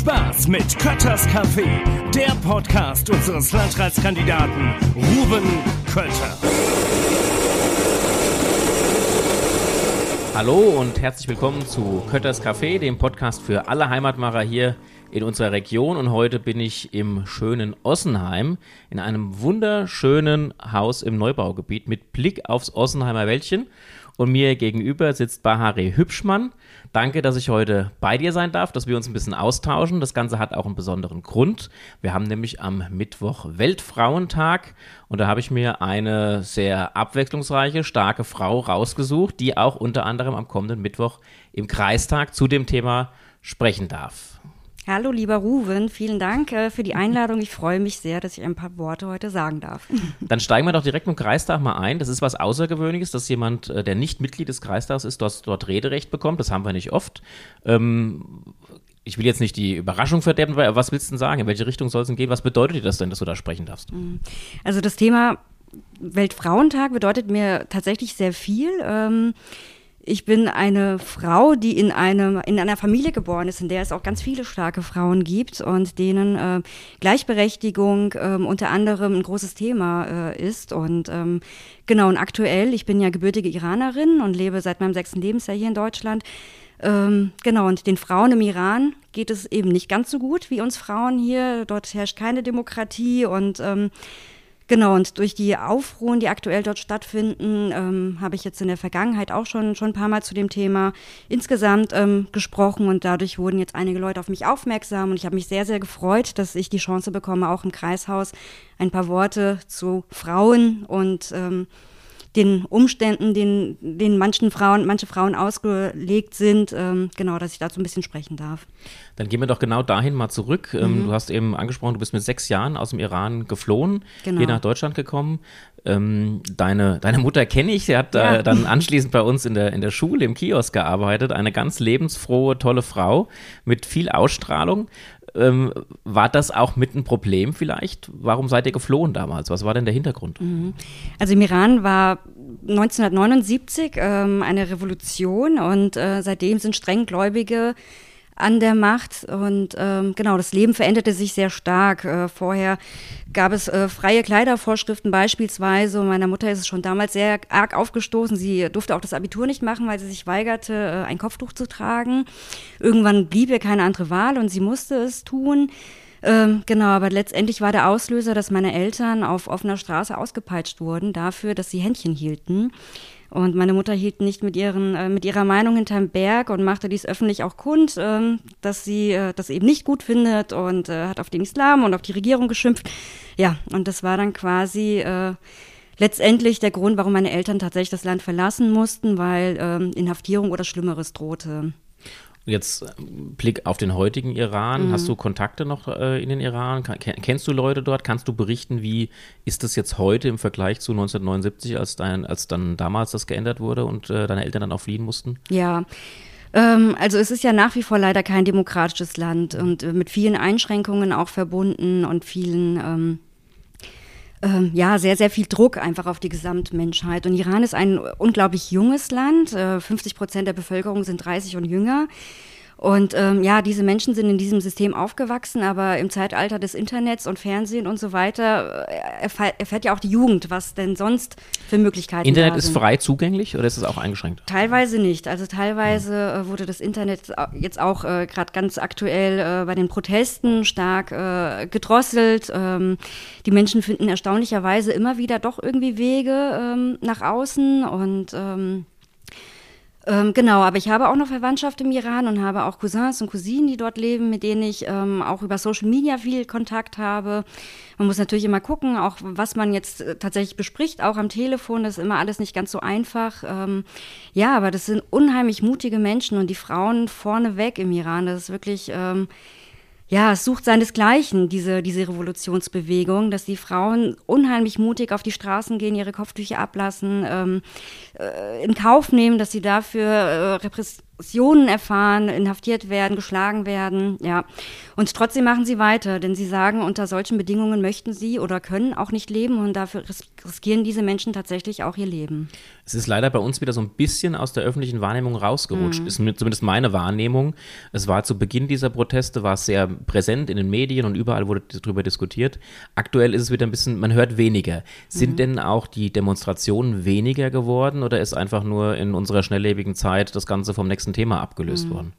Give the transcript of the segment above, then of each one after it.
Spaß mit Kötters Café, der Podcast unseres Landratskandidaten Ruben Kötter. Hallo und herzlich willkommen zu Kötters Café, dem Podcast für alle Heimatmacher hier in unserer Region. Und heute bin ich im schönen Ossenheim in einem wunderschönen Haus im Neubaugebiet mit Blick aufs Ossenheimer Wäldchen. Und mir gegenüber sitzt Bahare Hübschmann. Danke, dass ich heute bei dir sein darf, dass wir uns ein bisschen austauschen. Das Ganze hat auch einen besonderen Grund. Wir haben nämlich am Mittwoch Weltfrauentag und da habe ich mir eine sehr abwechslungsreiche, starke Frau rausgesucht, die auch unter anderem am kommenden Mittwoch im Kreistag zu dem Thema sprechen darf. Hallo, lieber Ruven, vielen Dank äh, für die Einladung. Ich freue mich sehr, dass ich ein paar Worte heute sagen darf. Dann steigen wir doch direkt mit dem Kreistag mal ein. Das ist was Außergewöhnliches, dass jemand, äh, der nicht Mitglied des Kreistags ist, dort, dort Rederecht bekommt. Das haben wir nicht oft. Ähm, ich will jetzt nicht die Überraschung verderben, aber was willst du denn sagen? In welche Richtung soll es denn gehen? Was bedeutet dir das denn, dass du da sprechen darfst? Mhm. Also das Thema Weltfrauentag bedeutet mir tatsächlich sehr viel. Ähm, ich bin eine Frau, die in, einem, in einer Familie geboren ist, in der es auch ganz viele starke Frauen gibt und denen äh, Gleichberechtigung äh, unter anderem ein großes Thema äh, ist. Und ähm, genau, und aktuell, ich bin ja gebürtige Iranerin und lebe seit meinem sechsten Lebensjahr hier in Deutschland. Ähm, genau, und den Frauen im Iran geht es eben nicht ganz so gut wie uns Frauen hier. Dort herrscht keine Demokratie und ähm, Genau, und durch die Aufruhen, die aktuell dort stattfinden, ähm, habe ich jetzt in der Vergangenheit auch schon, schon ein paar Mal zu dem Thema insgesamt ähm, gesprochen und dadurch wurden jetzt einige Leute auf mich aufmerksam und ich habe mich sehr, sehr gefreut, dass ich die Chance bekomme, auch im Kreishaus ein paar Worte zu Frauen und ähm, den Umständen, den, den manchen Frauen, manche Frauen ausgelegt sind, ähm, genau, dass ich dazu ein bisschen sprechen darf. Dann gehen wir doch genau dahin mal zurück. Ähm, mhm. Du hast eben angesprochen, du bist mit sechs Jahren aus dem Iran geflohen, genau. hier nach Deutschland gekommen. Ähm, deine, deine Mutter kenne ich, sie hat ja. äh, dann anschließend bei uns in der, in der Schule im Kiosk gearbeitet. Eine ganz lebensfrohe, tolle Frau mit viel Ausstrahlung. Ähm, war das auch mit ein Problem vielleicht? Warum seid ihr geflohen damals? Was war denn der Hintergrund? Mhm. Also im Iran war 1979 ähm, eine Revolution und äh, seitdem sind strenggläubige an der Macht. Und ähm, genau, das Leben veränderte sich sehr stark. Äh, vorher gab es äh, freie Kleidervorschriften beispielsweise. Und meiner Mutter ist es schon damals sehr arg aufgestoßen. Sie durfte auch das Abitur nicht machen, weil sie sich weigerte, äh, ein Kopftuch zu tragen. Irgendwann blieb ihr keine andere Wahl und sie musste es tun. Ähm, genau, aber letztendlich war der Auslöser, dass meine Eltern auf offener Straße ausgepeitscht wurden dafür, dass sie Händchen hielten. Und meine Mutter hielt nicht mit, ihren, äh, mit ihrer Meinung hinterm Berg und machte dies öffentlich auch kund, äh, dass sie äh, das eben nicht gut findet und äh, hat auf den Islam und auf die Regierung geschimpft. Ja, und das war dann quasi äh, letztendlich der Grund, warum meine Eltern tatsächlich das Land verlassen mussten, weil ähm, Inhaftierung oder Schlimmeres drohte. Jetzt Blick auf den heutigen Iran. Mhm. Hast du Kontakte noch äh, in den Iran? Kennst du Leute dort? Kannst du berichten, wie ist das jetzt heute im Vergleich zu 1979, als, dein, als dann damals das geändert wurde und äh, deine Eltern dann auch fliehen mussten? Ja. Ähm, also es ist ja nach wie vor leider kein demokratisches Land und äh, mit vielen Einschränkungen auch verbunden und vielen ähm, ähm, ja, sehr, sehr viel Druck einfach auf die Gesamtmenschheit. Und Iran ist ein unglaublich junges Land. Äh, 50 Prozent der Bevölkerung sind 30 und jünger. Und ähm, ja, diese Menschen sind in diesem System aufgewachsen, aber im Zeitalter des Internets und Fernsehen und so weiter äh, erfährt, erfährt ja auch die Jugend, was denn sonst für Möglichkeiten Internet ist frei zugänglich oder ist es auch eingeschränkt? Teilweise nicht. Also teilweise äh, wurde das Internet jetzt auch äh, gerade ganz aktuell äh, bei den Protesten stark äh, gedrosselt. Ähm, die Menschen finden erstaunlicherweise immer wieder doch irgendwie Wege ähm, nach außen und ähm, genau, aber ich habe auch noch Verwandtschaft im Iran und habe auch Cousins und Cousinen, die dort leben, mit denen ich ähm, auch über Social Media viel Kontakt habe. Man muss natürlich immer gucken, auch was man jetzt äh, tatsächlich bespricht, auch am Telefon. Das ist immer alles nicht ganz so einfach. Ähm, ja, aber das sind unheimlich mutige Menschen und die Frauen vorneweg im Iran. Das ist wirklich ähm, ja, es sucht seinesgleichen, diese, diese Revolutionsbewegung, dass die Frauen unheimlich mutig auf die Straßen gehen, ihre Kopftücher ablassen, ähm, äh, in Kauf nehmen, dass sie dafür äh, Aggressionen erfahren, inhaftiert werden, geschlagen werden, ja. Und trotzdem machen sie weiter, denn sie sagen, unter solchen Bedingungen möchten sie oder können auch nicht leben und dafür riskieren diese Menschen tatsächlich auch ihr Leben. Es ist leider bei uns wieder so ein bisschen aus der öffentlichen Wahrnehmung rausgerutscht, mhm. ist zumindest meine Wahrnehmung. Es war zu Beginn dieser Proteste, war es sehr präsent in den Medien und überall wurde darüber diskutiert. Aktuell ist es wieder ein bisschen, man hört weniger. Sind mhm. denn auch die Demonstrationen weniger geworden oder ist einfach nur in unserer schnelllebigen Zeit das Ganze vom nächsten Thema abgelöst mhm. worden?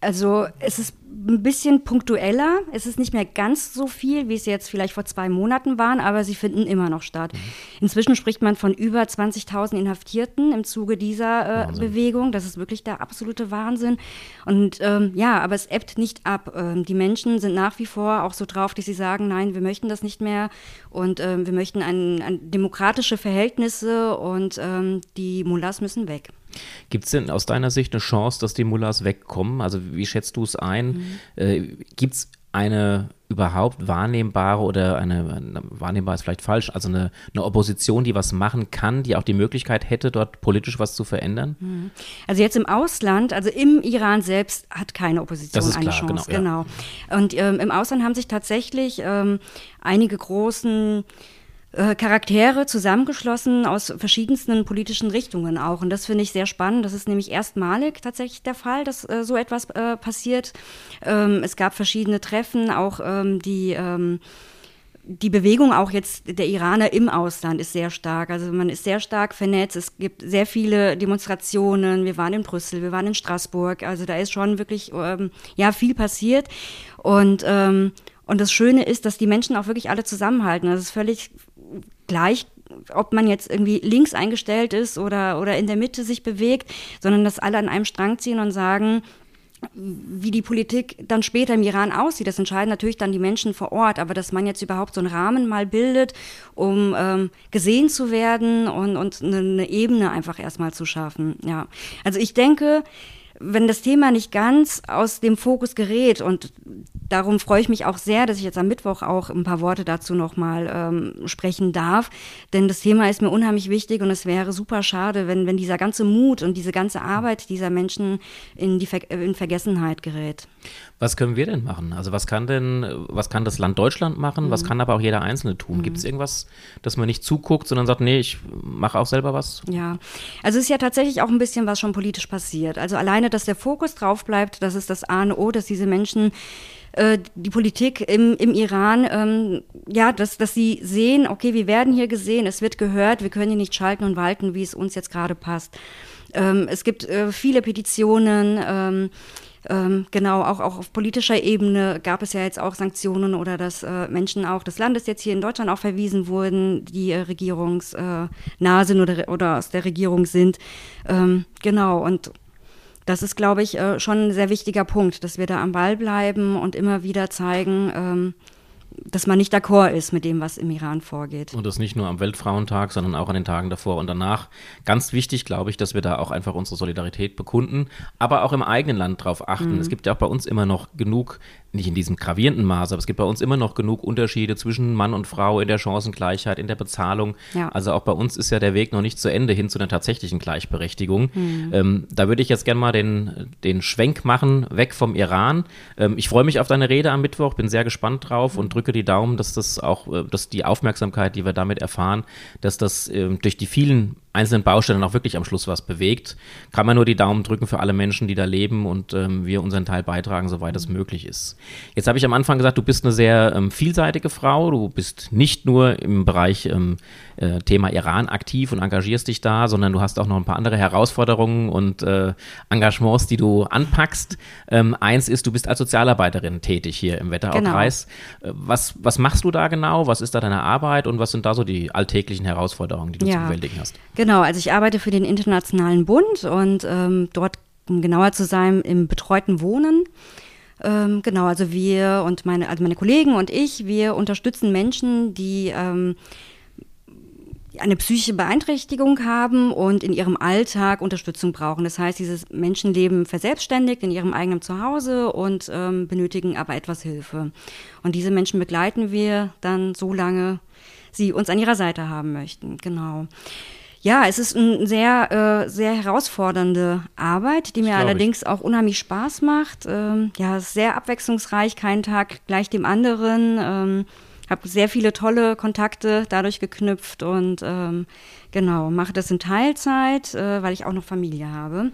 Also es ist ein bisschen punktueller. Es ist nicht mehr ganz so viel, wie es jetzt vielleicht vor zwei Monaten waren, aber sie finden immer noch statt. Mhm. Inzwischen spricht man von über 20.000 Inhaftierten im Zuge dieser äh, Bewegung. Das ist wirklich der absolute Wahnsinn. Und ähm, ja, aber es ebbt nicht ab. Ähm, die Menschen sind nach wie vor auch so drauf, dass sie sagen, nein, wir möchten das nicht mehr und ähm, wir möchten ein, ein demokratische Verhältnisse und ähm, die Mullahs müssen weg. Gibt es denn aus deiner Sicht eine Chance, dass die Mullahs wegkommen? Also wie schätzt du es ein? Mhm. Äh, Gibt es eine überhaupt wahrnehmbare oder eine, eine, wahrnehmbar ist vielleicht falsch, also eine, eine, Opposition, die was machen kann, die auch die Möglichkeit hätte, dort politisch was zu verändern? Mhm. Also jetzt im Ausland, also im Iran selbst hat keine Opposition eine klar, Chance. Genau. genau. Und ähm, im Ausland haben sich tatsächlich ähm, einige großen äh, Charaktere zusammengeschlossen aus verschiedensten politischen Richtungen auch. Und das finde ich sehr spannend. Das ist nämlich erstmalig tatsächlich der Fall, dass äh, so etwas äh, passiert. Ähm, es gab verschiedene Treffen, auch ähm, die ähm, die Bewegung auch jetzt der Iraner im Ausland ist sehr stark. Also man ist sehr stark vernetzt. Es gibt sehr viele Demonstrationen. Wir waren in Brüssel, wir waren in Straßburg. Also da ist schon wirklich ähm, ja viel passiert. Und ähm, und das Schöne ist, dass die Menschen auch wirklich alle zusammenhalten. Das ist völlig gleich, ob man jetzt irgendwie links eingestellt ist oder, oder in der Mitte sich bewegt, sondern dass alle an einem Strang ziehen und sagen, wie die Politik dann später im Iran aussieht, das entscheiden natürlich dann die Menschen vor Ort, aber dass man jetzt überhaupt so einen Rahmen mal bildet, um ähm, gesehen zu werden und, und eine, eine Ebene einfach erstmal zu schaffen. Ja, also ich denke, wenn das Thema nicht ganz aus dem Fokus gerät und darum freue ich mich auch sehr, dass ich jetzt am Mittwoch auch ein paar Worte dazu nochmal ähm, sprechen darf, denn das Thema ist mir unheimlich wichtig und es wäre super schade, wenn, wenn dieser ganze Mut und diese ganze Arbeit dieser Menschen in, die Ver in Vergessenheit gerät. Was können wir denn machen? Also was kann denn, was kann das Land Deutschland machen? Mhm. Was kann aber auch jeder Einzelne tun? Mhm. Gibt es irgendwas, dass man nicht zuguckt, sondern sagt, nee, ich mache auch selber was? Ja, also es ist ja tatsächlich auch ein bisschen was schon politisch passiert. Also alleine, dass der Fokus drauf bleibt, das ist das A und O, dass diese Menschen äh, die Politik im, im Iran, ähm, ja, dass, dass sie sehen, okay, wir werden hier gesehen, es wird gehört, wir können hier nicht schalten und walten, wie es uns jetzt gerade passt. Ähm, es gibt äh, viele Petitionen, ähm, ähm, genau, auch, auch auf politischer Ebene gab es ja jetzt auch Sanktionen oder dass äh, Menschen auch des Landes jetzt hier in Deutschland auch verwiesen wurden, die äh, regierungsnah sind oder, oder aus der Regierung sind. Ähm, genau, und das ist, glaube ich, äh, schon ein sehr wichtiger Punkt, dass wir da am Ball bleiben und immer wieder zeigen, ähm, dass man nicht d'accord ist mit dem, was im Iran vorgeht. Und das nicht nur am Weltfrauentag, sondern auch an den Tagen davor und danach. Ganz wichtig, glaube ich, dass wir da auch einfach unsere Solidarität bekunden, aber auch im eigenen Land darauf achten. Mhm. Es gibt ja auch bei uns immer noch genug nicht in diesem gravierenden Maße, aber es gibt bei uns immer noch genug Unterschiede zwischen Mann und Frau in der Chancengleichheit, in der Bezahlung. Ja. Also auch bei uns ist ja der Weg noch nicht zu Ende hin zu einer tatsächlichen Gleichberechtigung. Mhm. Ähm, da würde ich jetzt gerne mal den, den Schwenk machen, weg vom Iran. Ähm, ich freue mich auf deine Rede am Mittwoch, bin sehr gespannt drauf und drücke die Daumen, dass das auch, äh, dass die Aufmerksamkeit, die wir damit erfahren, dass das äh, durch die vielen einzelnen Baustellen auch wirklich am Schluss was bewegt. Kann man nur die Daumen drücken für alle Menschen, die da leben und ähm, wir unseren Teil beitragen, soweit es möglich ist. Jetzt habe ich am Anfang gesagt, du bist eine sehr ähm, vielseitige Frau. Du bist nicht nur im Bereich ähm, äh, Thema Iran aktiv und engagierst dich da, sondern du hast auch noch ein paar andere Herausforderungen und äh, Engagements, die du anpackst. Ähm, eins ist, du bist als Sozialarbeiterin tätig hier im Wetteraukreis. Genau. Äh, was, was machst du da genau? Was ist da deine Arbeit und was sind da so die alltäglichen Herausforderungen, die du ja. zu bewältigen hast? Genau, also ich arbeite für den Internationalen Bund und ähm, dort, um genauer zu sein, im betreuten Wohnen. Ähm, genau, also wir und meine, also meine Kollegen und ich, wir unterstützen Menschen, die ähm, eine psychische Beeinträchtigung haben und in ihrem Alltag Unterstützung brauchen. Das heißt, diese Menschen leben verselbstständigt in ihrem eigenen Zuhause und ähm, benötigen aber etwas Hilfe. Und diese Menschen begleiten wir dann so lange sie uns an ihrer Seite haben möchten. Genau. Ja, es ist eine sehr, äh, sehr herausfordernde Arbeit, die mir allerdings auch unheimlich Spaß macht. Ähm, ja, es ist sehr abwechslungsreich, kein Tag gleich dem anderen. Ähm, habe sehr viele tolle Kontakte dadurch geknüpft und ähm, genau, mache das in Teilzeit, äh, weil ich auch noch Familie habe.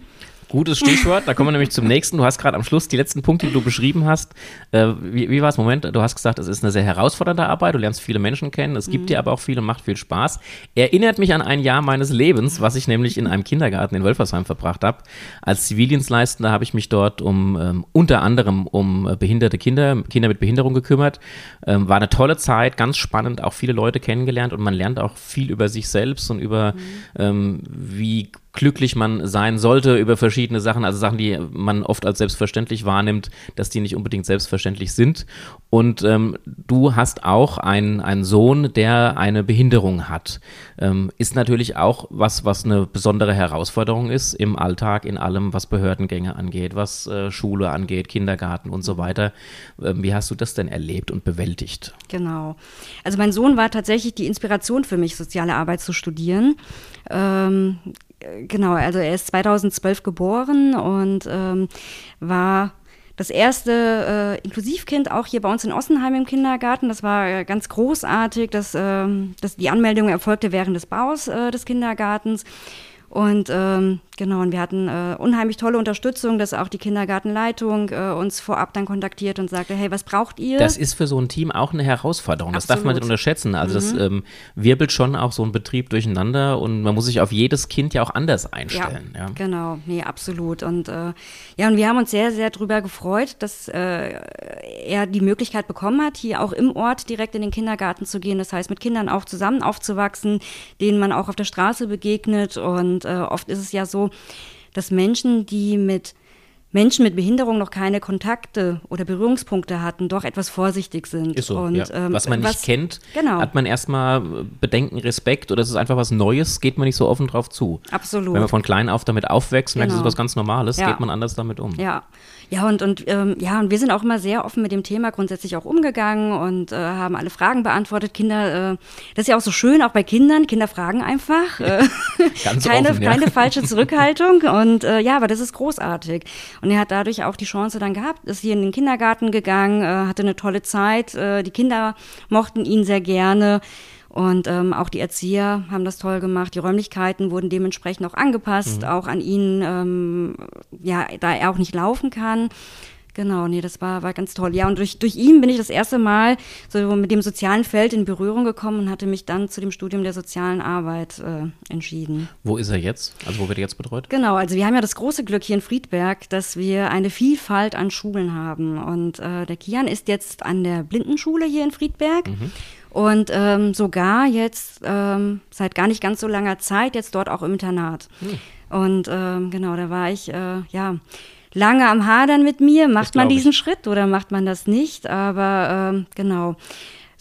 Gutes Stichwort, da kommen wir nämlich zum nächsten. Du hast gerade am Schluss die letzten Punkte, die du beschrieben hast. Äh, wie, wie war es? Moment, du hast gesagt, es ist eine sehr herausfordernde Arbeit, du lernst viele Menschen kennen, es gibt mhm. dir aber auch viel und macht viel Spaß. Erinnert mich an ein Jahr meines Lebens, was ich nämlich in einem Kindergarten in Wölfersheim verbracht habe. Als Zivildienstleistender habe ich mich dort um ähm, unter anderem um äh, behinderte Kinder, Kinder mit Behinderung gekümmert. Ähm, war eine tolle Zeit, ganz spannend, auch viele Leute kennengelernt und man lernt auch viel über sich selbst und über mhm. ähm, wie glücklich man sein sollte über verschiedene Sachen, also Sachen, die man oft als selbstverständlich wahrnimmt, dass die nicht unbedingt selbstverständlich sind. Und ähm, du hast auch einen, einen Sohn, der eine Behinderung hat. Ähm, ist natürlich auch was, was eine besondere Herausforderung ist im Alltag, in allem, was Behördengänge angeht, was äh, Schule angeht, Kindergarten und so weiter. Ähm, wie hast du das denn erlebt und bewältigt? Genau. Also mein Sohn war tatsächlich die Inspiration für mich, soziale Arbeit zu studieren. Ähm, genau, also er ist 2012 geboren und ähm, war das erste äh, Inklusivkind auch hier bei uns in Ossenheim im Kindergarten. Das war äh, ganz großartig, dass, äh, dass die Anmeldung erfolgte während des Baus äh, des Kindergartens. Und ähm, genau, und wir hatten äh, unheimlich tolle Unterstützung, dass auch die Kindergartenleitung äh, uns vorab dann kontaktiert und sagte, hey, was braucht ihr? Das ist für so ein Team auch eine Herausforderung. Das darf man nicht unterschätzen. Also mhm. das ähm, wirbelt schon auch so ein Betrieb durcheinander und man muss sich auf jedes Kind ja auch anders einstellen. Ja, ja. genau, nee, absolut. Und äh, ja, und wir haben uns sehr, sehr drüber gefreut, dass äh, er die Möglichkeit bekommen hat, hier auch im Ort direkt in den Kindergarten zu gehen. Das heißt, mit Kindern auch zusammen aufzuwachsen, denen man auch auf der Straße begegnet und und äh, oft ist es ja so, dass Menschen, die mit Menschen mit Behinderung noch keine Kontakte oder Berührungspunkte hatten, doch etwas vorsichtig sind. Ist so, und, ja. ähm, was man nicht was, kennt, genau. hat man erstmal Bedenken, Respekt oder es ist einfach was Neues, geht man nicht so offen drauf zu. Absolut. Wenn man von klein auf damit aufwächst genau. merkt, es ist was ganz Normales, ja. geht man anders damit um. Ja, ja, und, und ähm, ja, und wir sind auch immer sehr offen mit dem Thema grundsätzlich auch umgegangen und äh, haben alle Fragen beantwortet. Kinder, äh, das ist ja auch so schön, auch bei Kindern. Kinder fragen einfach. Äh, Ganz keine, offen, ja. keine falsche Zurückhaltung. Und äh, ja, aber das ist großartig. Und er hat dadurch auch die Chance dann gehabt, ist hier in den Kindergarten gegangen, äh, hatte eine tolle Zeit. Äh, die Kinder mochten ihn sehr gerne. Und ähm, auch die Erzieher haben das toll gemacht. Die Räumlichkeiten wurden dementsprechend auch angepasst, mhm. auch an ihn, ähm, ja, da er auch nicht laufen kann. Genau, nee, das war, war ganz toll. Ja, und durch, durch ihn bin ich das erste Mal so mit dem sozialen Feld in Berührung gekommen und hatte mich dann zu dem Studium der sozialen Arbeit äh, entschieden. Wo ist er jetzt? Also wo wird er jetzt betreut? Genau, also wir haben ja das große Glück hier in Friedberg, dass wir eine Vielfalt an Schulen haben. Und äh, der Kian ist jetzt an der Blindenschule hier in Friedberg. Mhm und ähm, sogar jetzt ähm, seit gar nicht ganz so langer Zeit jetzt dort auch im Internat. Hm. Und ähm, genau, da war ich äh, ja lange am Hadern mit mir. Macht man diesen ich. Schritt oder macht man das nicht? Aber ähm, genau.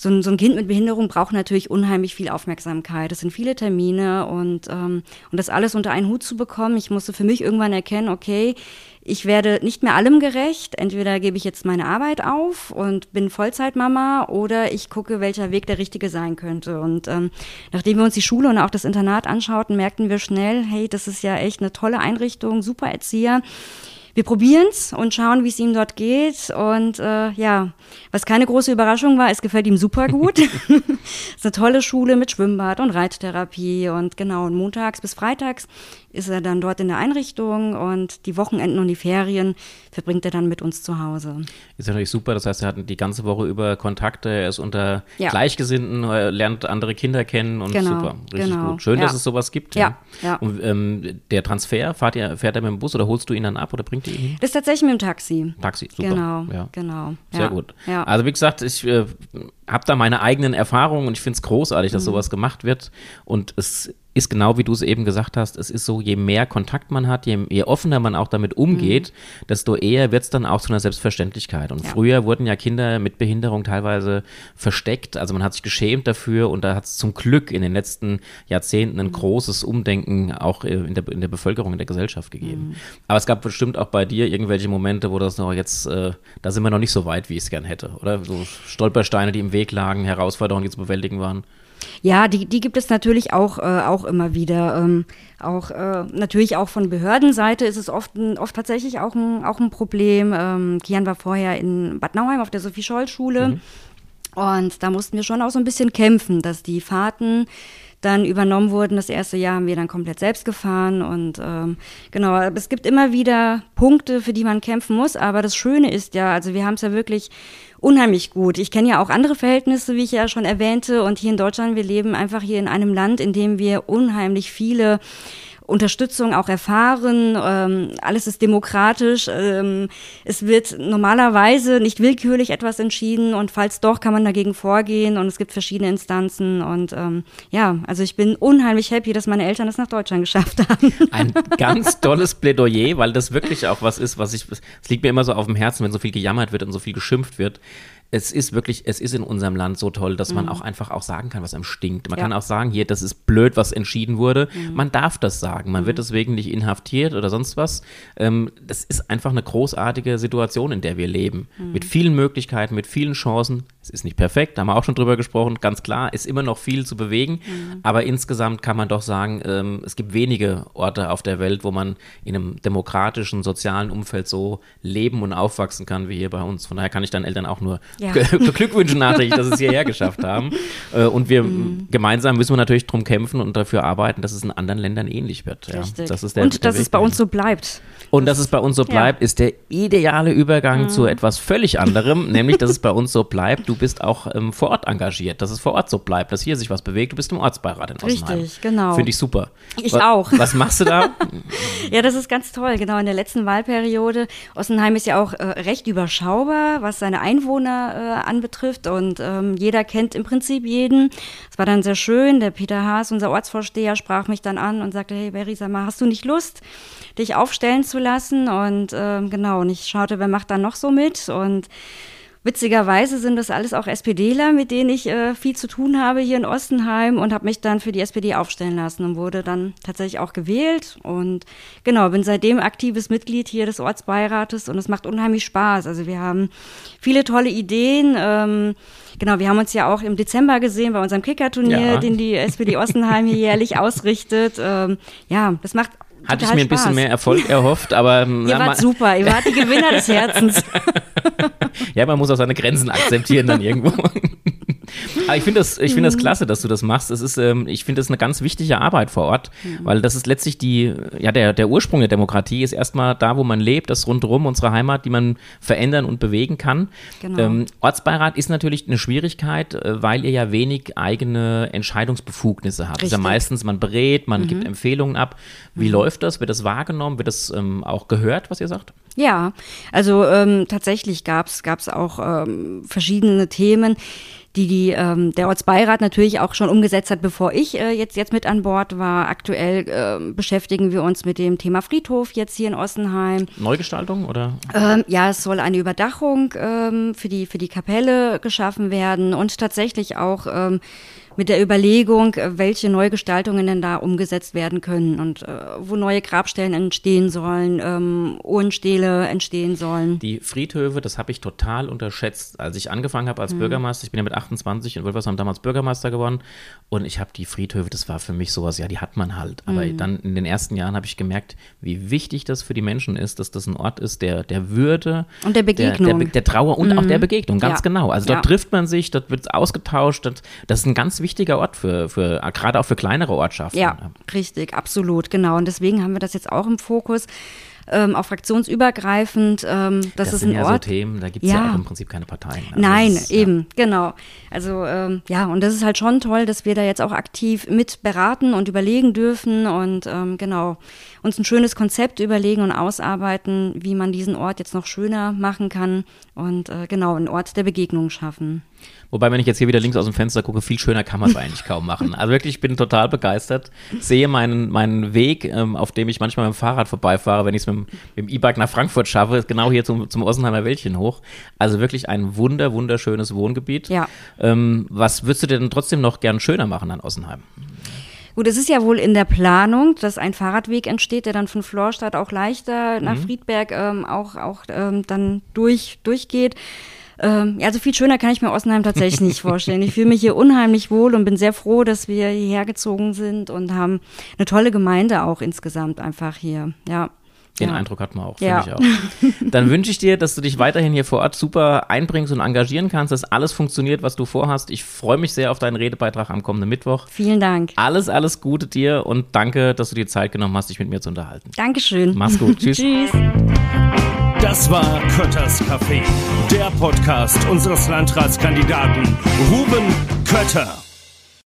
So ein, so ein Kind mit Behinderung braucht natürlich unheimlich viel Aufmerksamkeit. Es sind viele Termine und, ähm, und das alles unter einen Hut zu bekommen. Ich musste für mich irgendwann erkennen, okay, ich werde nicht mehr allem gerecht. Entweder gebe ich jetzt meine Arbeit auf und bin Vollzeitmama oder ich gucke, welcher Weg der richtige sein könnte. Und ähm, nachdem wir uns die Schule und auch das Internat anschauten, merkten wir schnell, hey, das ist ja echt eine tolle Einrichtung, super Erzieher wir probieren es und schauen, wie es ihm dort geht. Und äh, ja, was keine große Überraschung war, es gefällt ihm super gut. es ist eine tolle Schule mit Schwimmbad und Reittherapie und genau, und montags bis freitags ist er dann dort in der Einrichtung und die Wochenenden und die Ferien verbringt er dann mit uns zu Hause. Ist natürlich super, das heißt, er hat die ganze Woche über Kontakte, er ist unter ja. Gleichgesinnten, er lernt andere Kinder kennen und genau, super, richtig genau. gut. Schön, ja. dass es sowas gibt. Ja. ja. Und ähm, der Transfer, fährt, ihr, fährt er mit dem Bus oder holst du ihn dann ab oder bringt ihr ihn? Das ist tatsächlich mit dem Taxi. Taxi, super. Genau, ja. genau. Sehr gut. Also wie gesagt, ich äh, habe da meine eigenen Erfahrungen und ich finde es großartig, dass mhm. sowas gemacht wird und es ist genau wie du es eben gesagt hast, es ist so, je mehr Kontakt man hat, je, je offener man auch damit umgeht, mhm. desto eher wird es dann auch zu einer Selbstverständlichkeit. Und ja. früher wurden ja Kinder mit Behinderung teilweise versteckt, also man hat sich geschämt dafür und da hat es zum Glück in den letzten Jahrzehnten ein mhm. großes Umdenken auch in der, in der Bevölkerung, in der Gesellschaft gegeben. Mhm. Aber es gab bestimmt auch bei dir irgendwelche Momente, wo das noch jetzt, äh, da sind wir noch nicht so weit, wie ich es gern hätte, oder? So Stolpersteine, die im Weg lagen, Herausforderungen, die zu bewältigen waren. Ja, die, die gibt es natürlich auch, äh, auch immer wieder. Ähm, auch äh, natürlich auch von Behördenseite ist es oft, oft tatsächlich auch ein, auch ein Problem. Ähm, Kian war vorher in Bad Nauheim auf der Sophie-Scholl-Schule. Mhm. Und da mussten wir schon auch so ein bisschen kämpfen, dass die Fahrten dann übernommen wurden. Das erste Jahr haben wir dann komplett selbst gefahren und ähm, genau, es gibt immer wieder Punkte, für die man kämpfen muss, aber das Schöne ist ja, also wir haben es ja wirklich unheimlich gut. Ich kenne ja auch andere Verhältnisse, wie ich ja schon erwähnte und hier in Deutschland, wir leben einfach hier in einem Land, in dem wir unheimlich viele Unterstützung auch erfahren. Ähm, alles ist demokratisch. Ähm, es wird normalerweise nicht willkürlich etwas entschieden und falls doch, kann man dagegen vorgehen und es gibt verschiedene Instanzen. Und ähm, ja, also ich bin unheimlich happy, dass meine Eltern es nach Deutschland geschafft haben. Ein ganz tolles Plädoyer, weil das wirklich auch was ist, was ich, es liegt mir immer so auf dem Herzen, wenn so viel gejammert wird und so viel geschimpft wird es ist wirklich, es ist in unserem Land so toll, dass man mhm. auch einfach auch sagen kann, was einem stinkt. Man ja. kann auch sagen, hier, das ist blöd, was entschieden wurde. Mhm. Man darf das sagen. Man mhm. wird deswegen nicht inhaftiert oder sonst was. Ähm, das ist einfach eine großartige Situation, in der wir leben. Mhm. Mit vielen Möglichkeiten, mit vielen Chancen. Es ist nicht perfekt, da haben wir auch schon drüber gesprochen. Ganz klar, ist immer noch viel zu bewegen. Mhm. Aber insgesamt kann man doch sagen, ähm, es gibt wenige Orte auf der Welt, wo man in einem demokratischen, sozialen Umfeld so leben und aufwachsen kann wie hier bei uns. Von daher kann ich deinen Eltern auch nur ja. Glückwünsche nachträglich, dass sie es hierher geschafft haben. Äh, und wir mhm. gemeinsam müssen wir natürlich darum kämpfen und dafür arbeiten, dass es in anderen Ländern ähnlich wird. Ja, das ist der, und der dass Weg es bei uns so bleibt. Und dass es bei uns so bleibt, ja. ist der ideale Übergang mhm. zu etwas völlig anderem, nämlich, dass es bei uns so bleibt. Du bist auch ähm, vor Ort engagiert, dass es vor Ort so bleibt, dass hier sich was bewegt. Du bist im Ortsbeirat in Ossenheim. Richtig, genau. Finde ich super. Ich was, auch. Was machst du da? ja, das ist ganz toll. Genau, in der letzten Wahlperiode. Ossenheim ist ja auch äh, recht überschaubar, was seine Einwohner äh, anbetrifft. Und ähm, jeder kennt im Prinzip jeden. Es war dann sehr schön. Der Peter Haas, unser Ortsvorsteher, sprach mich dann an und sagte, hey Berry, sag mal, hast du nicht Lust, dich aufstellen zu lassen? Und ähm, genau, und ich schaute, wer macht da noch so mit? Und Witzigerweise sind das alles auch SPDler, mit denen ich äh, viel zu tun habe hier in Ostenheim und habe mich dann für die SPD aufstellen lassen und wurde dann tatsächlich auch gewählt. Und genau, bin seitdem aktives Mitglied hier des Ortsbeirates und es macht unheimlich Spaß. Also wir haben viele tolle Ideen. Ähm, genau, wir haben uns ja auch im Dezember gesehen bei unserem Kickerturnier, ja. den die SPD Ostenheim hier jährlich ausrichtet. Ähm, ja, das macht hatte ich mir ein bisschen mehr Erfolg erhofft, aber. Ihr na, wart super, ihr wart die Gewinner des Herzens. ja, man muss auch seine Grenzen akzeptieren dann irgendwo. Aber ich finde das, ich finde das mhm. klasse, dass du das machst. Das ist, ähm, ich finde das eine ganz wichtige Arbeit vor Ort, mhm. weil das ist letztlich die, ja, der, der Ursprung der Demokratie ist erstmal da, wo man lebt, das rundherum, unsere Heimat, die man verändern und bewegen kann. Genau. Ähm, Ortsbeirat ist natürlich eine Schwierigkeit, äh, weil ihr ja wenig eigene Entscheidungsbefugnisse habt. Richtig. ja meistens, man berät, man mhm. gibt Empfehlungen ab. Wie mhm. läuft das? Wird das wahrgenommen? Wird das ähm, auch gehört, was ihr sagt? Ja, also ähm, tatsächlich gab es auch ähm, verschiedene Themen die, die ähm, der Ortsbeirat natürlich auch schon umgesetzt hat, bevor ich äh, jetzt, jetzt mit an Bord war. Aktuell äh, beschäftigen wir uns mit dem Thema Friedhof jetzt hier in Ossenheim. Neugestaltung oder? Ähm, ja, es soll eine Überdachung ähm, für, die, für die Kapelle geschaffen werden und tatsächlich auch ähm, mit der Überlegung, äh, welche Neugestaltungen denn da umgesetzt werden können und äh, wo neue Grabstellen entstehen sollen, ähm, Urnstähle entstehen sollen. Die Friedhöfe, das habe ich total unterschätzt. Als ich angefangen habe als mhm. Bürgermeister, ich bin ja mit 28 in Wolfersheim damals Bürgermeister geworden und ich habe die Friedhöfe, das war für mich sowas, ja, die hat man halt. Aber mhm. dann in den ersten Jahren habe ich gemerkt, wie wichtig das für die Menschen ist, dass das ein Ort ist, der, der Würde und der Begegnung, der, der, der Trauer und mhm. auch der Begegnung, ganz ja. genau. Also dort ja. trifft man sich, dort wird ausgetauscht, das, das ist ein ganz wichtiger wichtiger Ort für, für gerade auch für kleinere Ortschaften. Ja, richtig, absolut, genau. Und deswegen haben wir das jetzt auch im Fokus. Ähm, auch fraktionsübergreifend. Ähm, das, das ist sind ein ja Ort. so Themen, da gibt es ja. ja. auch im Prinzip keine Parteien. Also Nein, ist, eben, ja. genau. Also ähm, ja, und das ist halt schon toll, dass wir da jetzt auch aktiv mit beraten und überlegen dürfen und ähm, genau uns ein schönes Konzept überlegen und ausarbeiten, wie man diesen Ort jetzt noch schöner machen kann und äh, genau einen Ort der Begegnung schaffen. Wobei, wenn ich jetzt hier wieder links aus dem Fenster gucke, viel schöner kann man es eigentlich kaum machen. Also wirklich, ich bin total begeistert. Sehe meinen, meinen Weg, ähm, auf dem ich manchmal mit dem Fahrrad vorbeifahre, wenn ich es mit, mit, dem E-Bike nach Frankfurt schaffe, genau hier zum, zum Ossenheimer Wäldchen hoch. Also wirklich ein wunder, wunderschönes Wohngebiet. Ja. Ähm, was würdest du denn trotzdem noch gern schöner machen an Ossenheim? Gut, es ist ja wohl in der Planung, dass ein Fahrradweg entsteht, der dann von Florstadt auch leichter nach mhm. Friedberg ähm, auch, auch ähm, dann durch, durchgeht. Ähm, ja, so viel schöner kann ich mir Ossenheim tatsächlich nicht vorstellen. Ich fühle mich hier unheimlich wohl und bin sehr froh, dass wir hierher gezogen sind und haben eine tolle Gemeinde auch insgesamt einfach hier. Ja. Den ja. Eindruck hat man auch, ja. finde ich auch. Dann wünsche ich dir, dass du dich weiterhin hier vor Ort super einbringst und engagieren kannst, dass alles funktioniert, was du vorhast. Ich freue mich sehr auf deinen Redebeitrag am kommenden Mittwoch. Vielen Dank. Alles, alles Gute dir und danke, dass du dir Zeit genommen hast, dich mit mir zu unterhalten. Dankeschön. Mach's gut. Tschüss. Tschüss. Das war Kötters Café, der Podcast unseres Landratskandidaten Ruben Kötter.